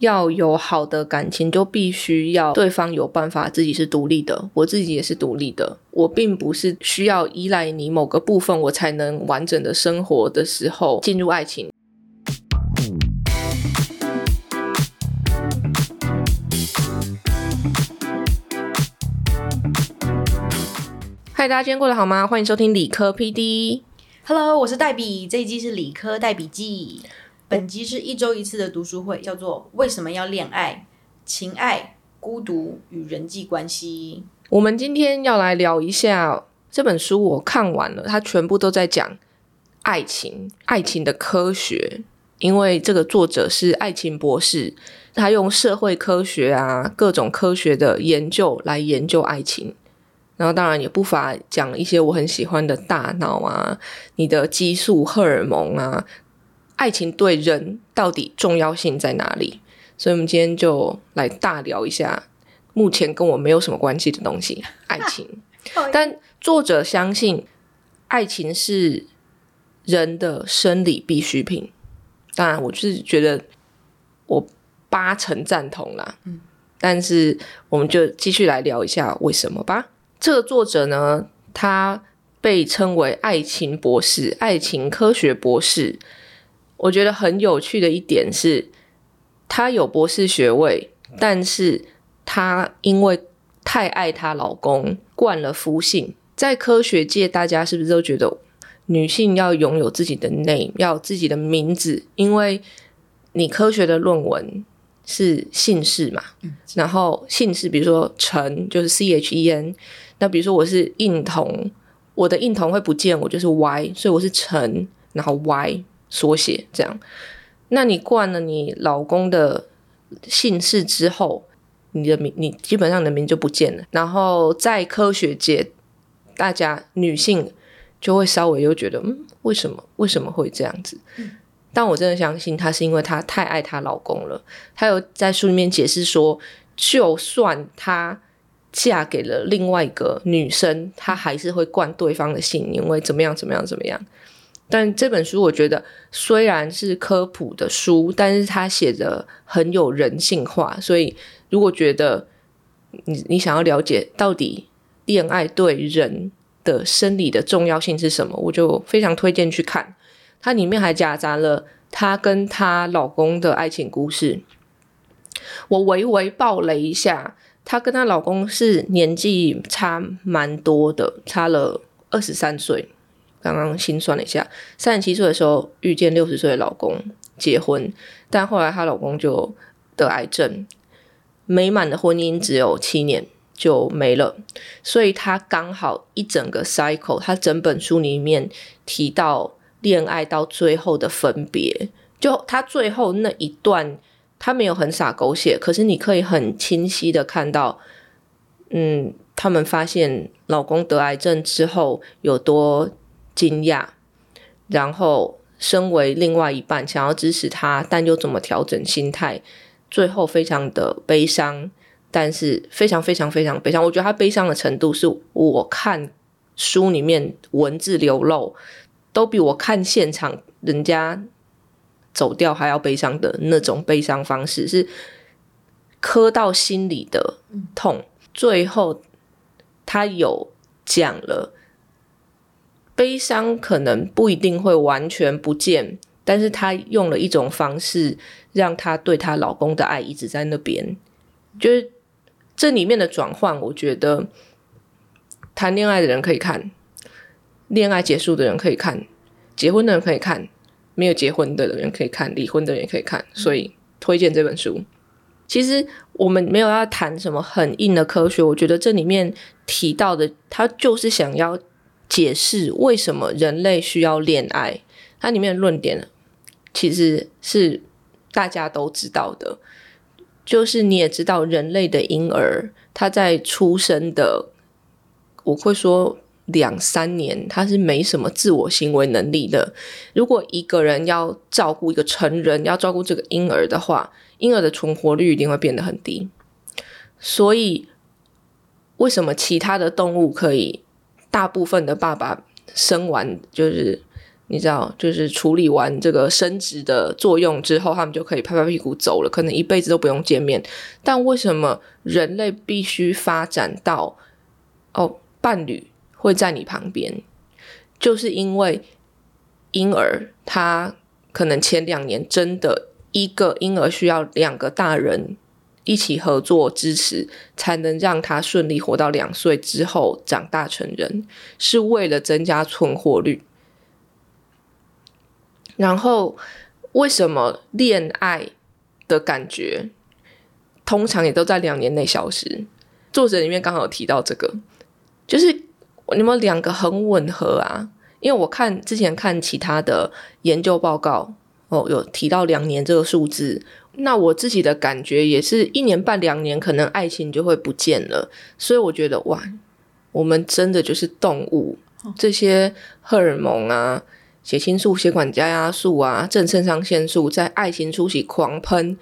要有好的感情，就必须要对方有办法自己是独立的，我自己也是独立的。我并不是需要依赖你某个部分，我才能完整的生活的时候进入爱情。嗨，大家今天过得好吗？欢迎收听理科 PD。Hello，我是黛比，这一季是理科黛笔记。本集是一周一次的读书会，叫做《为什么要恋爱？情爱、孤独与人际关系我们今天要来聊一下这本书，我看完了，它全部都在讲爱情，爱情的科学。因为这个作者是爱情博士，他用社会科学啊各种科学的研究来研究爱情。然后当然也不乏讲一些我很喜欢的大脑啊，你的激素、荷尔蒙啊，爱情对人到底重要性在哪里？所以我们今天就来大聊一下目前跟我没有什么关系的东西—— 爱情。》。但作者相信爱情是人的生理必需品。当然，我就是觉得我八成赞同啦。嗯，但是我们就继续来聊一下为什么吧。这个作者呢，他被称为爱情博士、爱情科学博士。我觉得很有趣的一点是，她有博士学位，但是她因为太爱她老公，惯了夫姓。在科学界，大家是不是都觉得女性要拥有自己的 name，要有自己的名字？因为你科学的论文是姓氏嘛，然后姓氏，比如说陈就是 C H E N，那比如说我是印童，我的印童会不见，我就是 Y，所以我是陈，然后 Y 缩写这样。那你冠了你老公的姓氏之后，你的名你基本上你的名就不见了。然后在科学界，大家女性就会稍微又觉得，嗯，为什么为什么会这样子？但我真的相信她是因为她太爱她老公了。她有在书里面解释说，就算她嫁给了另外一个女生，她还是会冠对方的姓，因为怎么样怎么样怎么样。但这本书我觉得虽然是科普的书，但是它写的很有人性化，所以如果觉得你你想要了解到底恋爱对人的生理的重要性是什么，我就非常推荐去看。它里面还夹杂了她跟她老公的爱情故事。我微微爆雷一下，她跟她老公是年纪差蛮多的，差了二十三岁。刚刚心算了一下，三十七岁的时候遇见六十岁的老公结婚，但后来她老公就得癌症，美满的婚姻只有七年就没了，所以她刚好一整个 cycle，她整本书里面提到恋爱到最后的分别，就她最后那一段，她没有很傻狗血，可是你可以很清晰的看到，嗯，他们发现老公得癌症之后有多。惊讶，然后身为另外一半想要支持他，但又怎么调整心态？最后非常的悲伤，但是非常非常非常悲伤。我觉得他悲伤的程度是我看书里面文字流露，都比我看现场人家走掉还要悲伤的那种悲伤方式，是磕到心里的痛。最后他有讲了。悲伤可能不一定会完全不见，但是她用了一种方式，让她对她老公的爱一直在那边。就是这里面的转换，我觉得谈恋爱的人可以看，恋爱结束的人可以看，结婚的人可以看，没有结婚的人可以看，离婚的人也可以看。所以推荐这本书。其实我们没有要谈什么很硬的科学，我觉得这里面提到的，他就是想要。解释为什么人类需要恋爱，它里面的论点其实是大家都知道的，就是你也知道，人类的婴儿他在出生的，我会说两三年，他是没什么自我行为能力的。如果一个人要照顾一个成人，要照顾这个婴儿的话，婴儿的存活率一定会变得很低。所以，为什么其他的动物可以？大部分的爸爸生完就是你知道，就是处理完这个生殖的作用之后，他们就可以拍拍屁股走了，可能一辈子都不用见面。但为什么人类必须发展到哦，伴侣会在你旁边？就是因为婴儿他可能前两年真的一个婴儿需要两个大人一起合作支持，才能让他顺利活到两岁之后长大成人，是为了增加存活率。然后，为什么恋爱的感觉通常也都在两年内消失？作者里面刚好有提到这个，就是你们两个很吻合啊。因为我看之前看其他的研究报告，哦，有提到两年这个数字。那我自己的感觉也是一年半两年，可能爱情就会不见了。所以我觉得，哇，我们真的就是动物，这些荷尔蒙啊。血清素、血管加压素啊，正肾上腺素在爱情初期狂喷，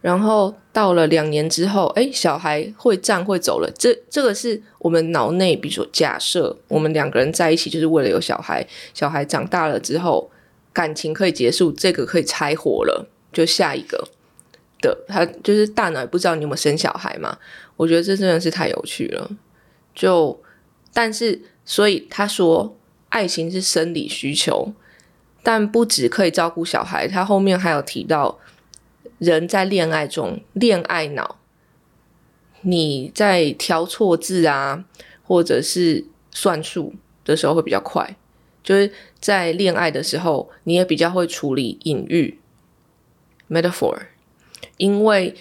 然后到了两年之后，哎，小孩会站会走了。这这个是我们脑内，比如说假设我们两个人在一起就是为了有小孩，小孩长大了之后感情可以结束，这个可以拆伙了，就下一个的，他就是大脑不知道你有没有生小孩嘛？我觉得这真的是太有趣了。就但是所以他说，爱情是生理需求。但不止可以照顾小孩，他后面还有提到，人在恋爱中，恋爱脑，你在挑错字啊，或者是算数的时候会比较快，就是在恋爱的时候，你也比较会处理隐喻 （metaphor），因为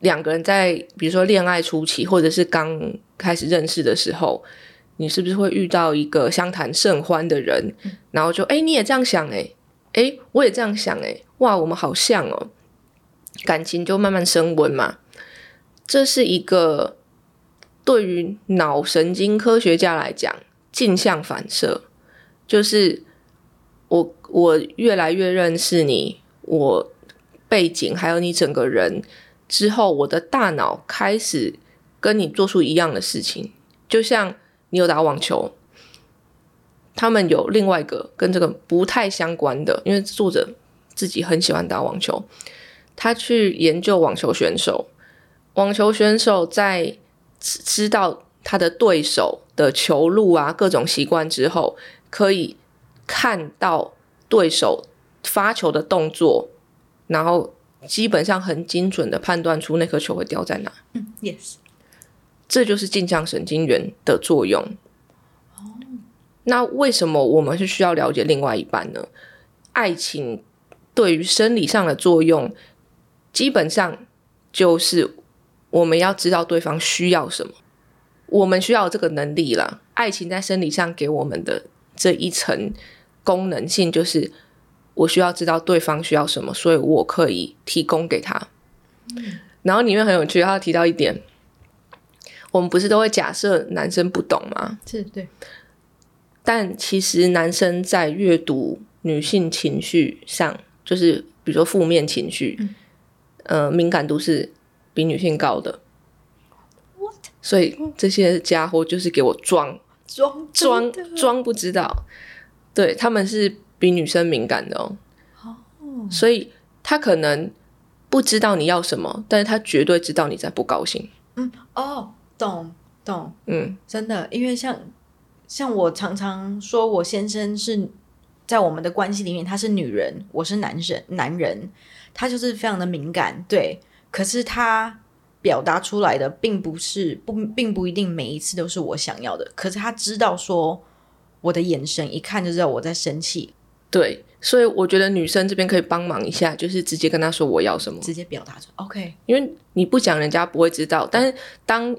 两个人在比如说恋爱初期，或者是刚开始认识的时候。你是不是会遇到一个相谈甚欢的人，然后就哎你也这样想哎哎我也这样想哎哇我们好像哦，感情就慢慢升温嘛。这是一个对于脑神经科学家来讲镜像反射，就是我我越来越认识你，我背景还有你整个人之后，我的大脑开始跟你做出一样的事情，就像。你有打网球，他们有另外一个跟这个不太相关的，因为作者自己很喜欢打网球，他去研究网球选手，网球选手在知道他的对手的球路啊各种习惯之后，可以看到对手发球的动作，然后基本上很精准的判断出那颗球会掉在哪。嗯，yes。这就是镜像神经元的作用。哦，那为什么我们是需要了解另外一半呢？爱情对于生理上的作用，基本上就是我们要知道对方需要什么，我们需要这个能力了。爱情在生理上给我们的这一层功能性，就是我需要知道对方需要什么，所以我可以提供给他。然后里面很有趣，他提到一点。我们不是都会假设男生不懂吗？是对，但其实男生在阅读女性情绪上，就是比如说负面情绪，呃，敏感度是比女性高的。What？所以这些家伙就是给我装装装装不知道，对他们是比女生敏感的哦。哦，所以他可能不知道你要什么，但是他绝对知道你在不高兴。嗯，哦。懂懂，嗯，真的，因为像像我常常说，我先生是在我们的关系里面，他是女人，我是男生，男人，他就是非常的敏感，对，可是他表达出来的并不是不，并不一定每一次都是我想要的，可是他知道说我的眼神一看就知道我在生气，对，所以我觉得女生这边可以帮忙一下，就是直接跟他说我要什么，直接表达出来，OK，因为你不讲，人家不会知道，但是当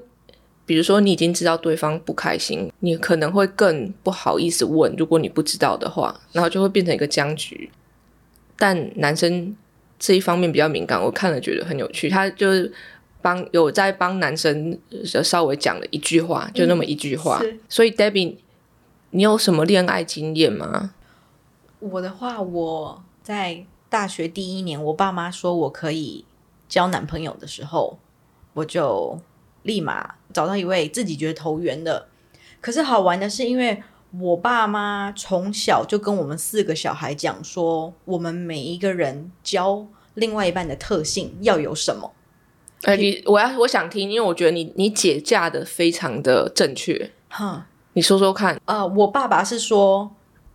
比如说，你已经知道对方不开心，你可能会更不好意思问。如果你不知道的话，然后就会变成一个僵局。但男生这一方面比较敏感，我看了觉得很有趣。他就是帮有在帮男生稍微讲了一句话，就那么一句话。所以，Debbie，你有什么恋爱经验吗？我的话，我在大学第一年，我爸妈说我可以交男朋友的时候，我就立马。找到一位自己觉得投缘的，可是好玩的是，因为我爸妈从小就跟我们四个小孩讲说，我们每一个人教另外一半的特性要有什么。哎、你我要我想听，因为我觉得你你姐嫁的非常的正确，哈，你说说看。呃，我爸爸是说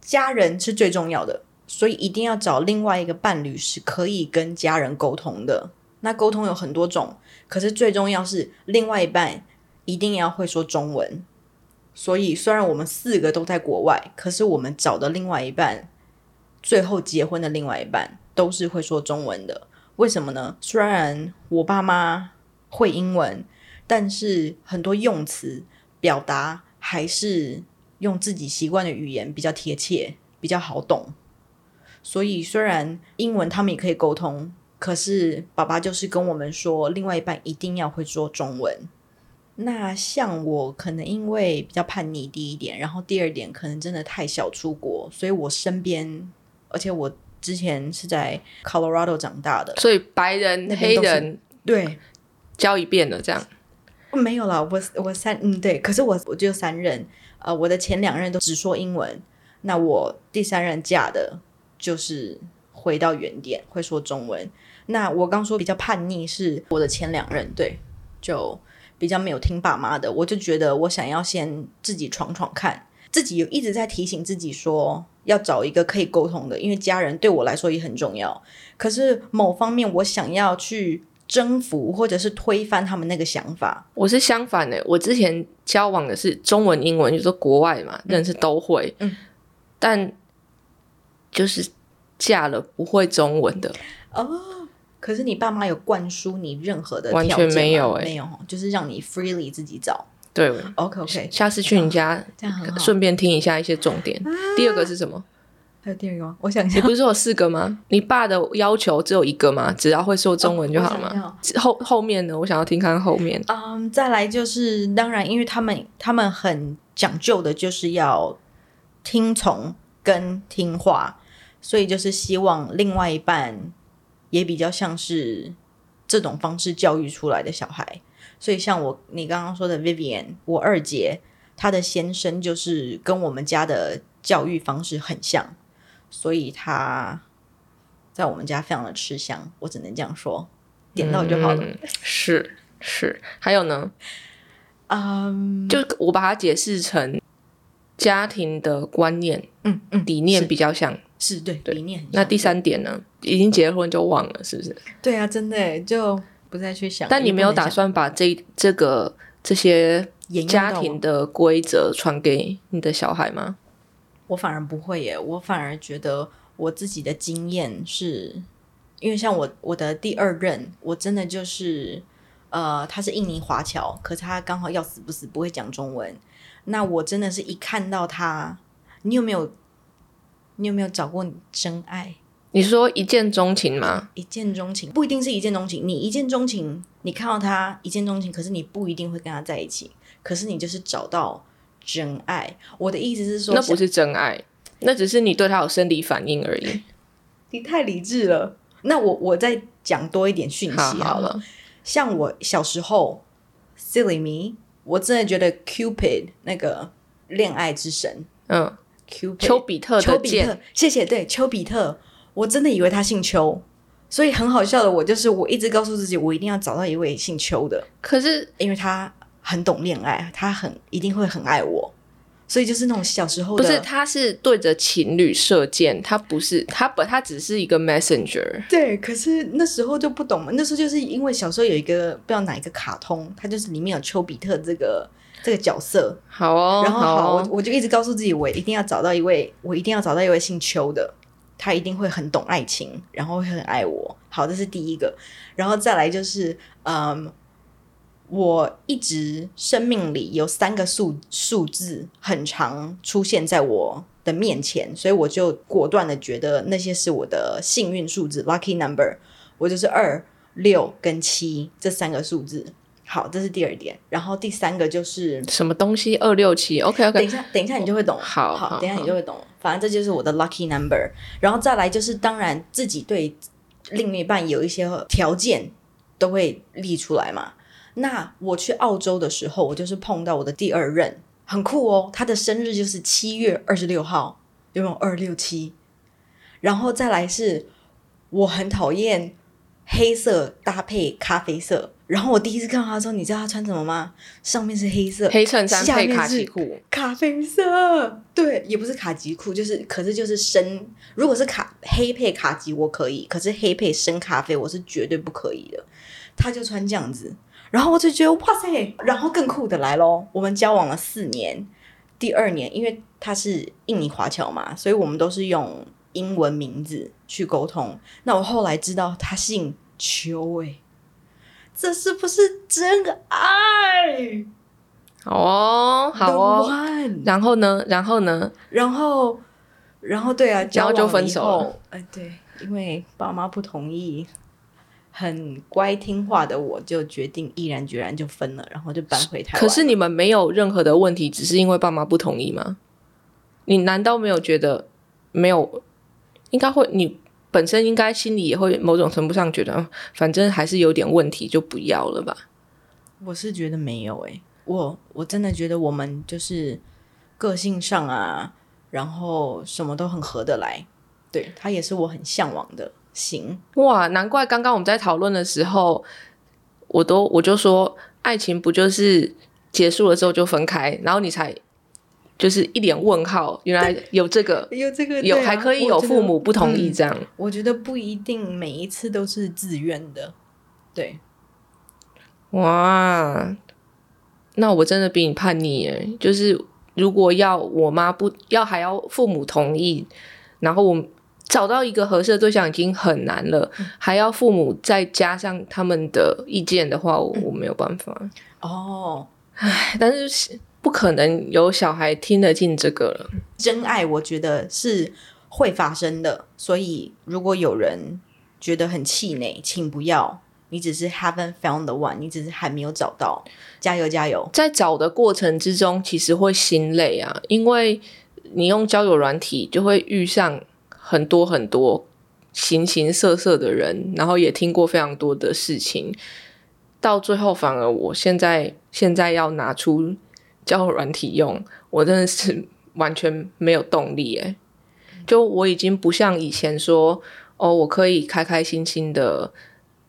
家人是最重要的，所以一定要找另外一个伴侣是可以跟家人沟通的。那沟通有很多种，可是最重要是另外一半一定要会说中文。所以虽然我们四个都在国外，可是我们找的另外一半，最后结婚的另外一半都是会说中文的。为什么呢？虽然我爸妈会英文，但是很多用词表达还是用自己习惯的语言比较贴切，比较好懂。所以虽然英文他们也可以沟通，可是爸爸就是跟我们说，另外一半一定要会说中文。那像我可能因为比较叛逆，第一点，然后第二点可能真的太小出国，所以我身边，而且我之前是在 Colorado 长大的，所以白人、黑人对，教一遍了，这样。没有啦，我我三嗯对，可是我我就三任，呃，我的前两任都只说英文，那我第三任嫁的就是回到原点，会说中文。那我刚说比较叛逆，是我的前两任，对，就比较没有听爸妈的，我就觉得我想要先自己闯闯看，自己有一直在提醒自己说要找一个可以沟通的，因为家人对我来说也很重要。可是某方面我想要去征服或者是推翻他们那个想法，我是相反的，我之前交往的是中文、英文，就是说国外嘛，认识都会，嗯，但就是嫁了不会中文的哦，可是你爸妈有灌输你任何的完全没有欸没有哦，就是让你 freely 自己找。对。OK OK，下次去你家。顺便听一下一些重点。第二个是什么？还有第二个吗？我想一下你不，是说有四个吗？你爸的要求只有一个吗？只要会说中文就好吗？后后面呢？我想要听看后面。嗯，再来就是，当然，因为他们他们很讲究的，就是要听从跟听话，所以就是希望另外一半也比较像是这种方式教育出来的小孩。所以像我你刚刚说的 Vivian，我二姐她的先生就是跟我们家的教育方式很像，所以他在我们家非常的吃香，我只能这样说，点到就好了。嗯是是，还有呢？嗯就我把它解释成家庭的观念、嗯嗯，理念比较像。是对理念。那第三点呢？已经结婚就忘了，是不是？对啊，真的就不再去想。但你没有打算把这这个这些？家庭的规则传给你的小孩吗？我反而不会耶，我反而觉得我自己的经验是，因为像我我的第二任，我真的就是呃，他是印尼华侨，可是他刚好要死不死不会讲中文。那我真的是一看到他，你有没有你有没有找过你真爱？你说一见钟情吗？一见钟情不一定是一见钟情，你一见钟情，你看到他一见钟情，可是你不一定会跟他在一起，可是你就是找到真爱。我的意思是说，那不是真爱，那只是你对他有生理反应而已。你太理智了。那我我再讲多一点讯息好好了。像我小时候，silly me，我真的觉得 Cupid 那个恋爱之神嗯，Cupid 丘比特丘比特，谢谢，对，丘比特，我真的以为他姓丘，所以很好笑的，我就是我一直告诉自己，我一定要找到一位姓丘的，可是因为他很懂恋爱，他很一定会很爱我，所以就是那种小时候的，不是，他是对着情侣射箭，他不是他不他只是一个 messenger。对，可是那时候就不懂嘛，那时候就是因为小时候有一个不知道哪一个卡通，它就是里面有丘比特这个这个角色，好哦，然后好，哦我我就一直告诉自己，我一定要找到一位，我一定要找到一位姓丘的，他一定会很懂爱情，然后会很爱我。好，这是第一个，然后再来就是，嗯，我一直生命里有三个数数字很常出现在我的面前，所以我就果断的觉得那些是我的幸运数字 （lucky number），我就是二、六跟七这三个数字。好，这是第二点，然后第三个就是什么东西二六七？OK OK，等一下，等一下你就会懂。好，好好等一下你就会懂。反正这就是我的 lucky number。然后再来就是，当然自己对另一半有一些条件都会立出来嘛。那我去澳洲的时候，我就是碰到我的第二任，很酷哦。他的生日就是七月二十六号，有没有二六七？然后再来是，我很讨厌黑色搭配咖啡色。然后我第一次看到他之后，你知道他穿什么吗？上面是黑色黑衬衫配下面是卡其裤，咖啡色，对，也不是卡其裤，就是可是就是深。如果是卡黑配卡其我可以，可是黑配深咖啡我是绝对不可以的。他就穿这样子，然后我就觉得哇塞，然后更酷的来喽，我们交往了四年，第二年因为他是印尼华侨嘛，所以我们都是用英文名字去沟通。那我后来知道他姓邱，诶，这是不是真爱？好哦，好哦。然后呢？然后呢？然后，然后对啊，交往然后就分手了。哎，对，因为爸妈不同意，很乖听话的我就决定毅然决然就分了，然后就搬回台湾。可是你们没有任何的问题，只是因为爸妈不同意吗？你难道没有觉得没有？应该会，你本身应该心里也会某种程度上觉得，嗯反正还是有点问题，就不要了吧。我是觉得没有诶、我我真的觉得我们就是个性上啊，然后什么都很合得来。对他也是我很向往的型。哇，难怪刚刚我们在讨论的时候，我都我就说，爱情不就是结束了之后就分开，然后你才就是一脸问号，原来有这个，有这个有还可以有父母不同意这样。我觉得不一定每一次都是自愿的。对，哇，那我真的比你叛逆耶！就是如果要我妈不要，还要父母同意，然后我找到一个合适的对象已经很难了，还要父母再加上他们的意见的话，我我没有办法。哦，但是不可能有小孩听得进这个了。真爱我觉得是会发生的，所以如果有人觉得很气馁，请不要。你只是 haven't found the one，你只是还没有找到，加油加油！在找的过程之中，其实会心累啊，因为你用交友软体就会遇上很多很多形形色色的人，然后也听过非常多的事情，到最后反而我现在现在要拿出交软体用，我真的是完全没有动力诶。就我已经不像以前说哦，我可以开开心心的，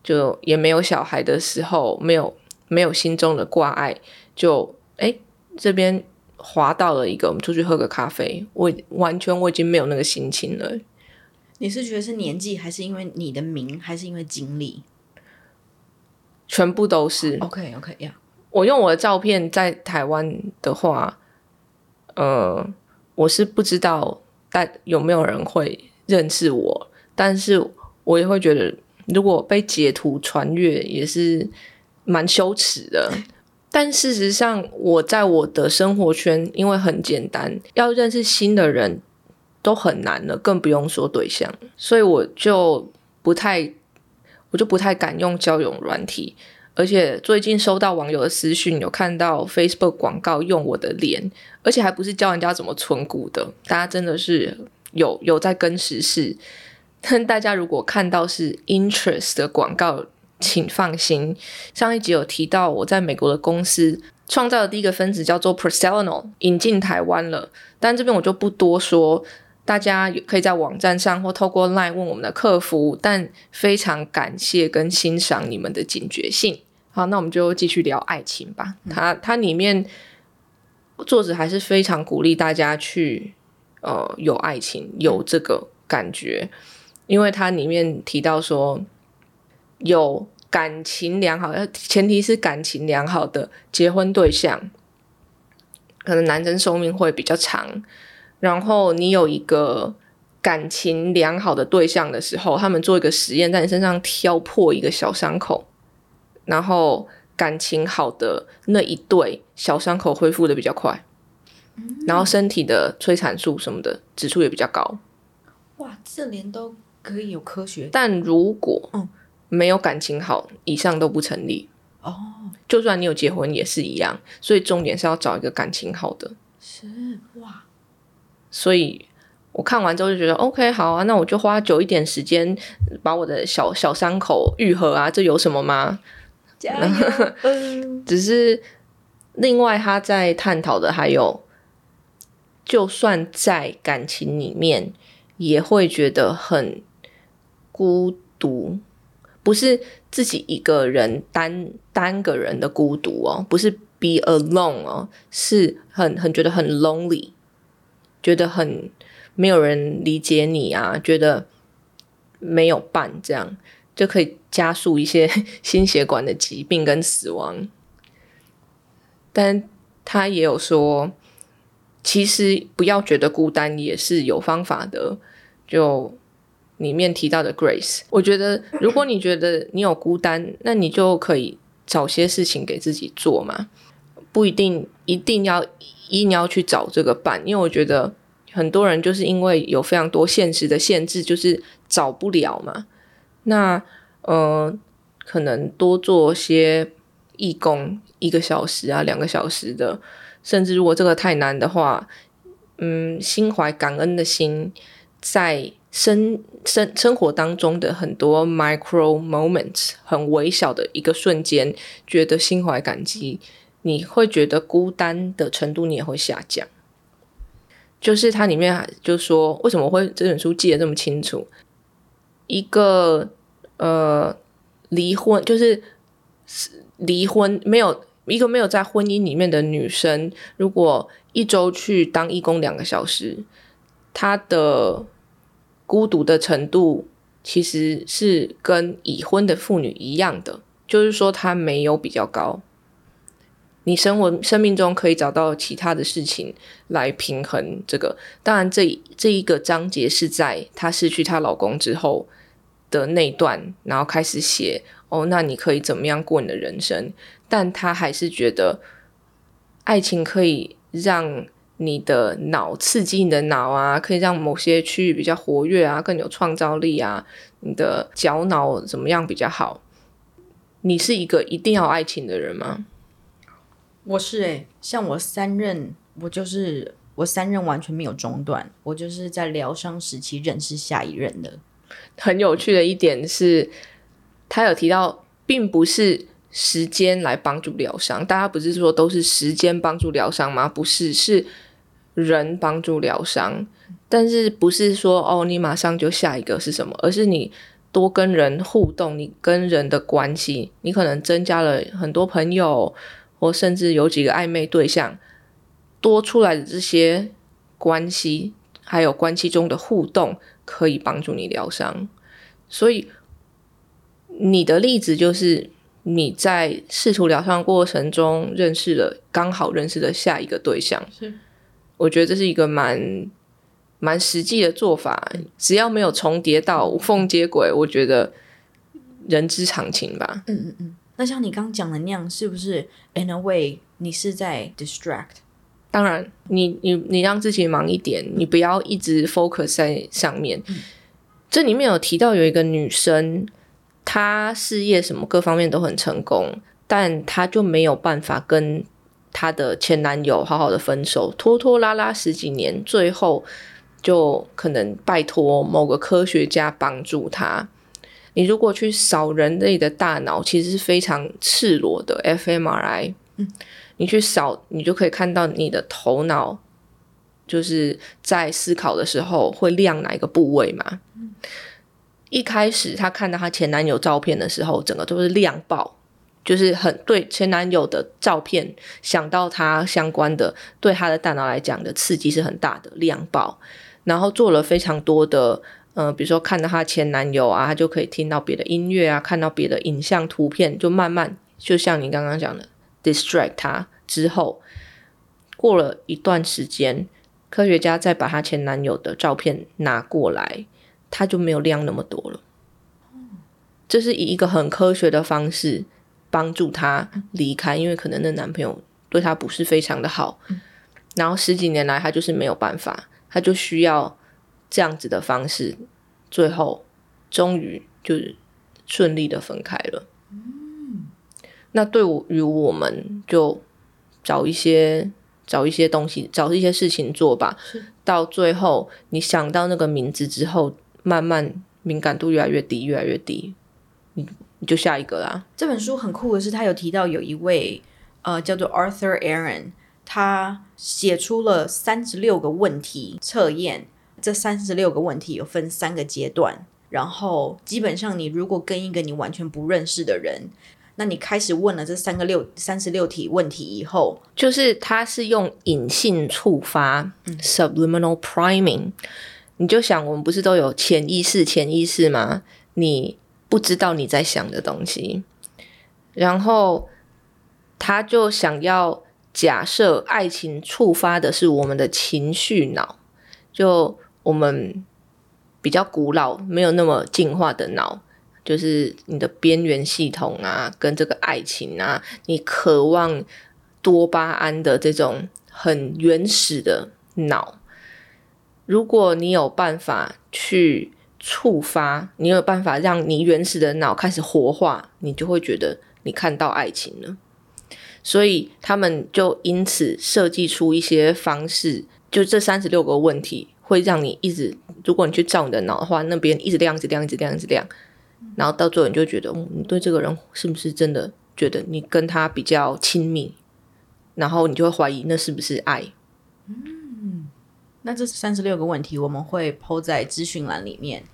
就也没有小孩的时候，没有没有心中的挂碍，就哎这边滑到了一个，我们出去喝个咖啡，我完全我已经没有那个心情了。你是觉得是年纪，还是因为你的名，还是因为经历全部都是。？OK OK 呀、我用我的照片在台湾的话，呃，我是不知道大有没有人会认识我，但是我也会觉得，如果被截图传阅，也是蛮羞耻的。但事实上，我在我的生活圈，因为很简单，要认识新的人都很难了，更不用说对象，所以我就不太，我就不太敢用交友软体。而且最近收到网友的私讯，有看到 Facebook 广告用我的脸，而且还不是教人家怎么存股的，大家真的是有有在跟时事。但大家如果看到是 interest 的广告，请放心。上一集有提到我在美国的公司创造的第一个分子叫做 Personal，引进台湾了，但这边我就不多说。大家可以在网站上或透过 LINE 问我们的客服，但非常感谢跟欣赏你们的警觉性。好，那我们就继续聊爱情吧。它它里面作者还是非常鼓励大家去呃有爱情，有这个感觉，因为它里面提到说有感情良好，呃前提是感情良好的结婚对象，可能男生寿命会比较长。然后你有一个感情良好的对象的时候，他们做一个实验，在你身上挑破一个小伤口，然后感情好的那一对小伤口恢复的比较快，然后身体的催产素什么的指数也比较高。哇，这连都可以有科学但如果嗯没有感情好，以上都不成立。哦，就算你有结婚也是一样，所以重点是要找一个感情好的。是哇，所以我看完之后就觉得，OK，好啊，那我就花久一点时间把我的小小伤口愈合啊，这有什么吗？加油！嗯，只是另外，他在探讨的还有，就算在感情里面，也会觉得很孤独，不是自己一个人单单个人的孤独哦，不是 be alone 哦，是很很觉得很 lonely，觉得很没有人理解你啊，觉得没有伴，这样就可以加速一些 心血管的疾病跟死亡。但他也有说，其实不要觉得孤单也是有方法的。就里面提到的 Grace，我觉得如果你觉得你有孤单，那你就可以找些事情给自己做嘛，不一定一定要一定要去找这个伴，因为我觉得很多人就是因为有非常多现实的限制，就是找不了嘛。那呃，可能多做些义工。一个小时啊，两个小时的，甚至如果这个太难的话，嗯，心怀感恩的心，在生生生活当中的很多 micro moments，很微小的一个瞬间，觉得心怀感激，你会觉得孤单的程度你也会下降。就是它里面就说，为什么会这本书记得这么清楚？一个呃，离婚就是离婚没有。一个没有在婚姻里面的女生，如果一周去当义工两个小时，她的孤独的程度其实是跟已婚的妇女一样的，就是说她没有比较高。你生活生命中可以找到其他的事情来平衡这个。当然，这这一个章节是在她失去她老公之后的那段，然后开始写哦，那你可以怎么样过你的人生？但她还是觉得，爱情可以让你的脑刺激你的脑啊，可以让某些区域比较活跃啊，更有创造力啊。你的脚脑怎么样比较好？你是一个一定要爱情的人吗？我是诶，像我三任，我就是我三任完全没有中断，我就是在疗伤时期认识下一任的。很有趣的一点是，他有提到，并不是。时间来帮助疗伤，大家不是说都是时间帮助疗伤吗？不是，是人帮助疗伤。但是不是说哦，你马上就下一个是什么？而是你多跟人互动，你跟人的关系，你可能增加了很多朋友，或甚至有几个暧昧对象，多出来的这些关系，还有关系中的互动，可以帮助你疗伤。所以你的例子就是。你在试图疗伤过程中认识了刚好认识的下一个对象，是我觉得这是一个蛮蛮实际的做法。只要没有重叠到无缝接轨，我觉得人之常情吧。嗯嗯嗯。那像你刚讲的那样，是不是 in a way 你是在 distract？当然，你你你让自己忙一点，你不要一直 focus 在上面。这里面有提到有一个女生。她事业什么各方面都很成功，但她就没有办法跟她的前男友好好的分手，拖拖拉拉十几年，最后就可能拜托某个科学家帮助她。你如果去扫人类的大脑，其实是非常赤裸的 fMRI，嗯，你去扫，你就可以看到你的头脑就是在思考的时候会亮哪一个部位嘛。一开始，她看到她前男友照片的时候，整个都是亮爆，就是很对前男友的照片想到他相关的，对他的大脑来讲的刺激是很大的，亮爆。然后做了非常多的，呃，比如说看到她前男友啊，她就可以听到别的音乐啊，看到别的影像图片，就慢慢就像你刚刚讲的，distract 她之后，过了一段时间，科学家再把她前男友的照片拿过来。她就没有量那么多了，这是以一个很科学的方式帮助她离开，因为可能那男朋友对她不是非常的好，然后十几年来她就是没有办法，她就需要这样子的方式，最后终于就是顺利的分开了。那对于我们就找一些找一些东西，找一些事情做吧。到最后你想到那个名字之后。慢慢敏感度越来越低，越来越低，你你就下一个啦。这本书很酷的是，他有提到有一位呃，叫做 Arthur Aaron，他写出了三十六个问题测验。这三十六个问题有分三个阶段，然后基本上你如果跟一个你完全不认识的人，那你开始问了这三个六三十六题问题以后，就是它是用隐性触发 （subliminal priming）。你就想，我们不是都有潜意识、潜意识吗？你不知道你在想的东西，然后他就想要假设爱情触发的是我们的情绪脑，就我们比较古老、没有那么进化的脑，就是你的边缘系统啊，跟这个爱情啊，你渴望多巴胺的这种很原始的脑，如果你有办法去触发，你有办法让你原始的脑开始活化，你就会觉得你看到爱情了。所以他们就因此设计出一些方式，就这三十六个问题。会让你一直，如果你去照你的脑的话，那边一直亮，一直亮，一直亮，一直亮，然后到最后你就觉得，嗯，你对这个人是不是真的觉得你跟他比较亲密？然后你就会怀疑那是不是爱？嗯，那这三十六个问题我们会抛在资讯栏里面，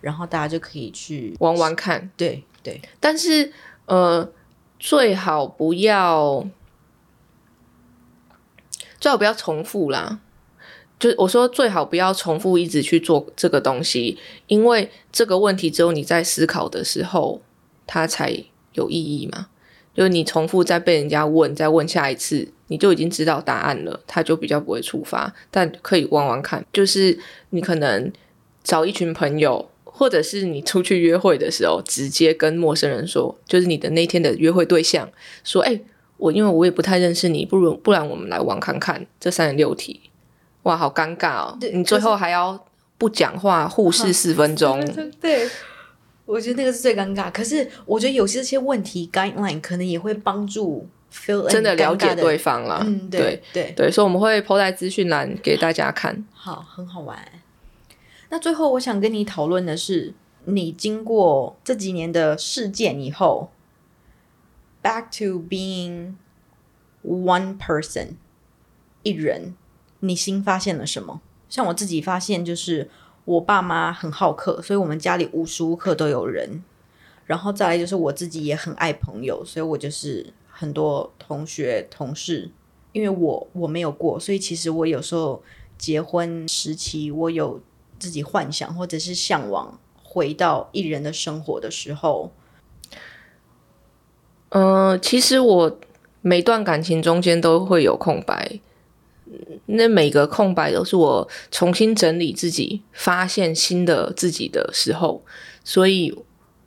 然后大家就可以去玩玩看。对对，但是呃，最好不要，最好不要重复啦。就我说最好不要重复一直去做这个东西，因为这个问题只有你在思考的时候，它才有意义嘛。就是你重复再被人家问，再问下一次，你就已经知道答案了，它就比较不会触发。但可以玩玩看，就是你可能找一群朋友，或者是你出去约会的时候，直接跟陌生人说，就是你的那天的约会对象说：“哎，我因为我也不太认识你，不如不然我们来玩看看这三十六题。”哇，好尴尬哦！你最后还要不讲话，互视四分钟。对，我觉得那个是最尴尬。可是我觉得有些这些问题 guideline 可能也会帮助 feel 真的了解对方了。嗯，对对对，所以我们会抛在资讯栏给大家看。好，很好玩。那最后我想跟你讨论的是，你经过这几年的事件以后，back to being one person，一人。你新发现了什么？像我自己发现，就是我爸妈很好客，所以我们家里无时无刻都有人。然后再来就是我自己也很爱朋友，所以我就是很多同学同事。因为我我没有过，所以其实我有时候结婚时期，我有自己幻想或者是向往回到一人的生活的时候。嗯，其实我每段感情中间都会有空白。那每个空白都是我重新整理自己、发现新的自己的时候，所以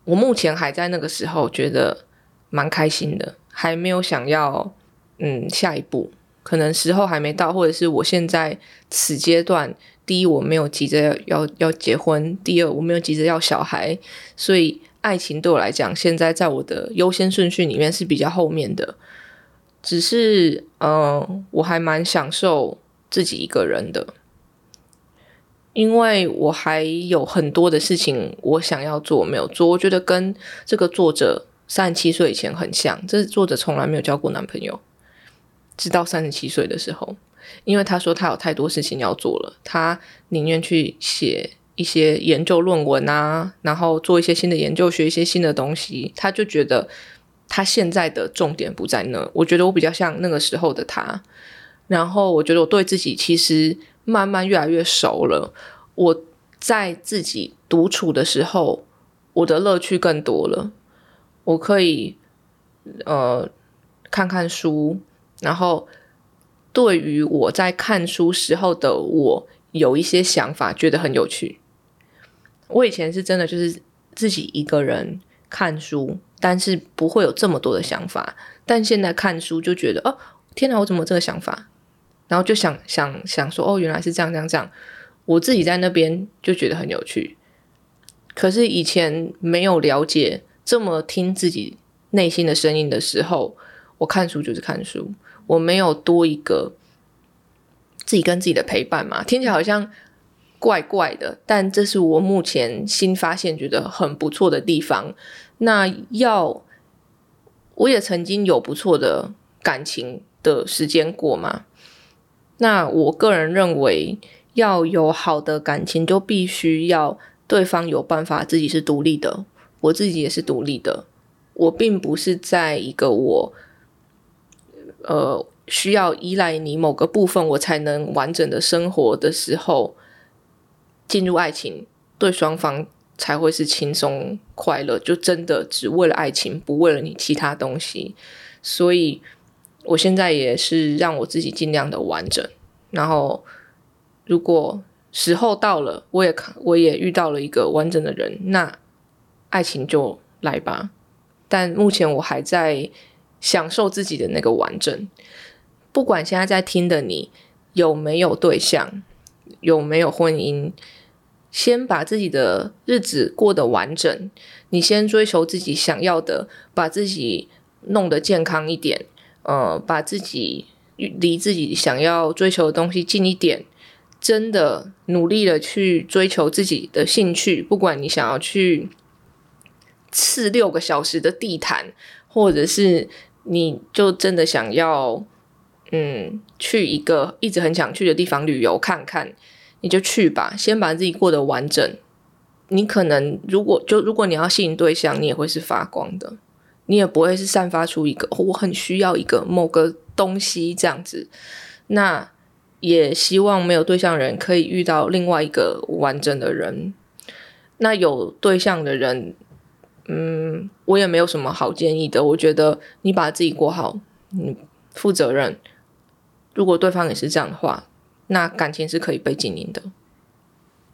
我目前还在那个时候，觉得蛮开心的，还没有想要嗯下一步，可能时候还没到，或者是我现在此阶段，第一我没有急着要要结婚，第二我没有急着要小孩，所以爱情对我来讲，现在在我的优先顺序里面是比较后面的。只是，嗯，我还蛮享受自己一个人的，因为我还有很多的事情我想要做没有做。我觉得跟这个作者三十七岁以前很像，这作者从来没有交过男朋友，直到三十七岁的时候，因为他说他有太多事情要做了，他宁愿去写一些研究论文啊，然后做一些新的研究，学一些新的东西，他就觉得。他现在的重点不在那，我觉得我比较像那个时候的他。然后我觉得我对自己其实慢慢越来越熟了。我在自己独处的时候，我的乐趣更多了。我可以呃看看书，然后对于我在看书时候的我有一些想法，觉得很有趣。我以前是真的就是自己一个人看书。但是不会有这么多的想法，但现在看书就觉得哦，天哪，我怎么这个想法？然后就想想想说，哦，原来是这样这样这样。我自己在那边就觉得很有趣。可是以前没有了解这么听自己内心的声音的时候，我看书就是看书，我没有多一个自己跟自己的陪伴嘛。听起来好像怪怪的，但这是我目前新发现觉得很不错的地方。那要，我也曾经有不错的感情的时间过嘛。那我个人认为，要有好的感情，就必须要对方有办法自己是独立的，我自己也是独立的。我并不是在一个我，呃，需要依赖你某个部分，我才能完整的生活的时候，进入爱情，对双方才会是轻松快乐。就真的只为了爱情，不为了你其他东西。所以，我现在也是让我自己尽量的完整。然后，如果时候到了，我也看，我也遇到了一个完整的人，那爱情就来吧。但目前我还在享受自己的那个完整。不管现在在听的你有没有对象，有没有婚姻，先把自己的日子过得完整。你先追求自己想要的，把自己弄得健康一点，呃，把自己离自己想要追求的东西近一点。真的努力的去追求自己的兴趣，不管你想要去。刺六个小时的地毯，或者是你就真的想要，嗯，去一个一直很想去的地方旅游看看，你就去吧。先把自己过得完整。你可能如果就如果你要吸引对象，你也会是发光的，你也不会是散发出一个我很需要一个某个东西这样子。那也希望没有对象人可以遇到另外一个完整的人。那有对象的人。嗯，我也没有什么好建议的。我觉得你把自己过好，你负责任。如果对方也是这样的话，那感情是可以被经营的。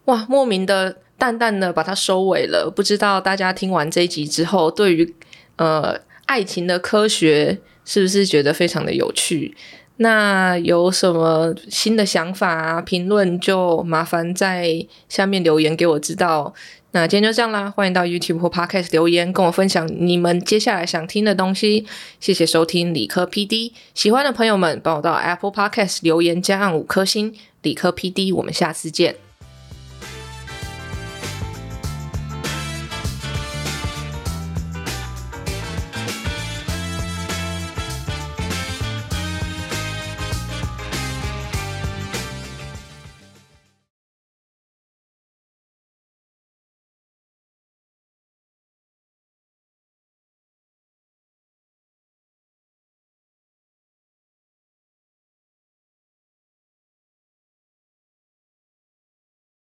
哇，莫名的淡淡的把它收尾了。不知道大家听完这一集之后，对于呃爱情的科学是不是觉得非常的有趣？那有什么新的想法啊？评论就麻烦在下面留言给我知道。那今天就这样啦，欢迎到 YouTube 或 Podcast 留言跟我分享你们接下来想听的东西。谢谢收听理科 PD，喜欢的朋友们帮我到 Apple Podcast 留言加按五颗星。理科 PD，我们下次见。